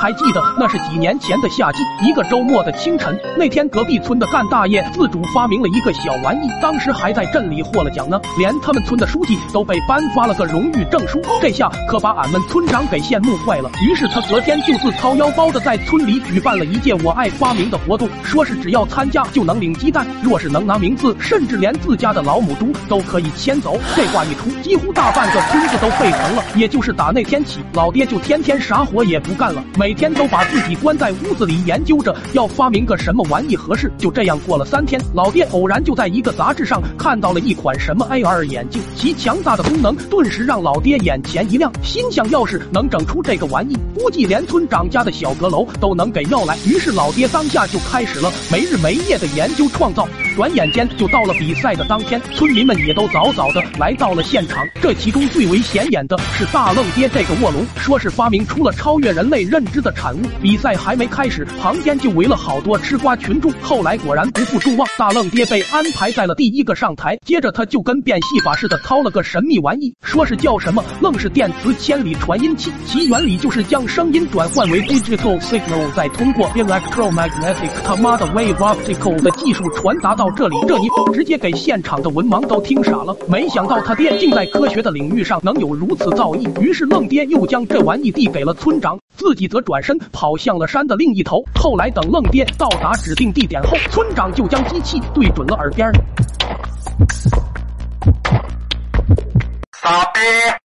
还记得那是几年前的夏季，一个周末的清晨，那天隔壁村的干大爷自主发明了一个小玩意，当时还在镇里获了奖呢，连他们村的书记都被颁发了个荣誉证书。这下可把俺们村长给羡慕坏了。于是他隔天就自掏腰包的在村里举办了一届我爱发明的活动，说是只要参加就能领鸡蛋，若是能拿名次，甚至连自家的老母猪都可以牵走。这话一出，几乎大半个村子都沸腾了。也就是打那天起，老爹就天天啥活也不干了，每。每天都把自己关在屋子里研究着要发明个什么玩意合适。就这样过了三天，老爹偶然就在一个杂志上看到了一款什么 AR 眼镜，其强大的功能顿时让老爹眼前一亮，心想要是能整出这个玩意，估计连村长家的小阁楼都能给要来。于是老爹当下就开始了没日没夜的研究创造。转眼间就到了比赛的当天，村民们也都早早的来到了现场。这其中最为显眼的是大愣爹这个卧龙，说是发明出了超越人类认知。的产物，比赛还没开始，旁边就围了好多吃瓜群众。后来果然不负众望，大愣爹被安排在了第一个上台。接着他就跟变戏法似的掏了个神秘玩意，说是叫什么愣是电磁千里传音器，其原理就是将声音转换为 digital signal，再通过 electromagnetic 他妈的 wave optical 的技术传达到这里。这一直接给现场的文盲都听傻了。没想到他爹竟在科学的领域上能有如此造诣。于是愣爹又将这玩意递给了村长，自己则。转身跑向了山的另一头。后来等愣爹到达指定地点后，村长就将机器对准了耳边。傻逼！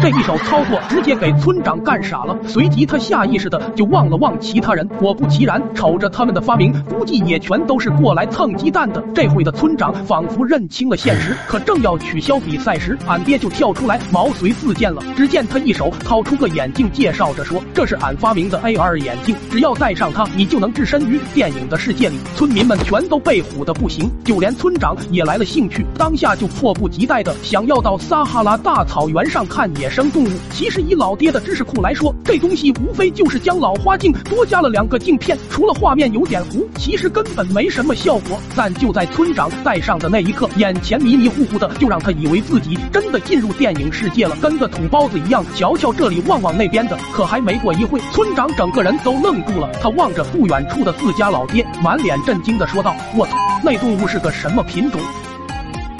这一手操作直接给村长干傻了，随即他下意识的就望了望其他人，果不其然，瞅着他们的发明，估计也全都是过来蹭鸡蛋的。这会的村长仿佛认清了现实，可正要取消比赛时，俺爹就跳出来毛遂自荐了。只见他一手掏出个眼镜，介绍着说：“这是俺发明的 AR 眼镜，只要戴上它，你就能置身于电影的世界里。”村民们全都被唬得不行，就连村长也来了兴趣，当下就迫不及待的想要到撒哈拉大草原上看你。野生动物，其实以老爹的知识库来说，这东西无非就是将老花镜多加了两个镜片，除了画面有点糊，其实根本没什么效果。但就在村长戴上的那一刻，眼前迷迷糊糊的，就让他以为自己真的进入电影世界了，跟个土包子一样，瞧瞧这里，望望那边的。可还没过一会，村长整个人都愣住了，他望着不远处的自家老爹，满脸震惊的说道：“我操，那动物是个什么品种？”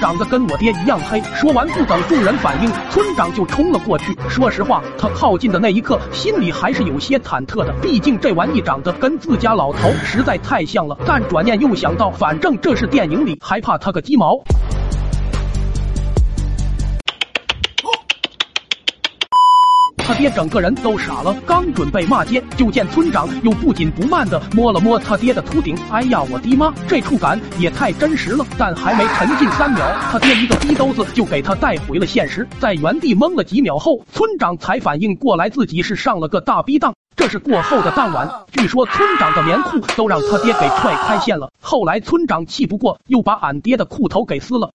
长得跟我爹一样黑。说完，不等众人反应，村长就冲了过去。说实话，他靠近的那一刻，心里还是有些忐忑的。毕竟这玩意长得跟自家老头实在太像了。但转念又想到，反正这是电影里，还怕他个鸡毛？他爹整个人都傻了，刚准备骂街，就见村长又不紧不慢的摸了摸他爹的秃顶。哎呀，我的妈，这触感也太真实了！但还没沉浸三秒，他爹一个逼兜子就给他带回了现实。在原地懵了几秒后，村长才反应过来自己是上了个大逼当。这是过后的当晚，据说村长的棉裤都让他爹给踹开线了。后来村长气不过，又把俺爹的裤头给撕了。